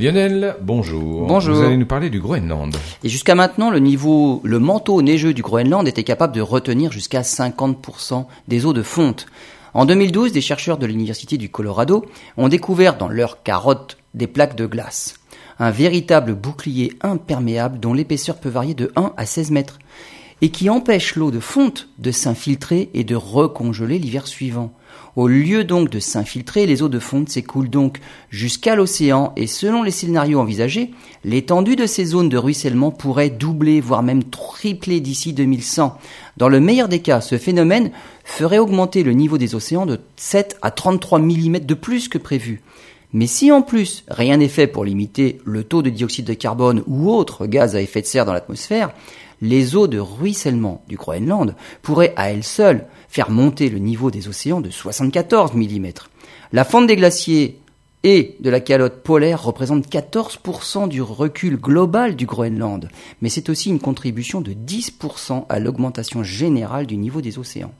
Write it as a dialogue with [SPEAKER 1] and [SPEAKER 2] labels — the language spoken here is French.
[SPEAKER 1] Lionel, bonjour.
[SPEAKER 2] Bonjour.
[SPEAKER 1] Vous allez nous parler du Groenland.
[SPEAKER 2] Et jusqu'à maintenant, le niveau, le manteau neigeux du Groenland était capable de retenir jusqu'à 50% des eaux de fonte. En 2012, des chercheurs de l'Université du Colorado ont découvert dans leurs carottes des plaques de glace. Un véritable bouclier imperméable dont l'épaisseur peut varier de 1 à 16 mètres et qui empêche l'eau de fonte de s'infiltrer et de recongeler l'hiver suivant. Au lieu donc de s'infiltrer, les eaux de fonte s'écoulent donc jusqu'à l'océan et selon les scénarios envisagés, l'étendue de ces zones de ruissellement pourrait doubler, voire même tripler d'ici 2100. Dans le meilleur des cas, ce phénomène ferait augmenter le niveau des océans de 7 à 33 mm de plus que prévu. Mais si en plus rien n'est fait pour limiter le taux de dioxyde de carbone ou autres gaz à effet de serre dans l'atmosphère, les eaux de ruissellement du Groenland pourraient à elles seules faire monter le niveau des océans de 74 mm. La fonte des glaciers et de la calotte polaire représente 14% du recul global du Groenland, mais c'est aussi une contribution de 10% à l'augmentation générale du niveau des océans.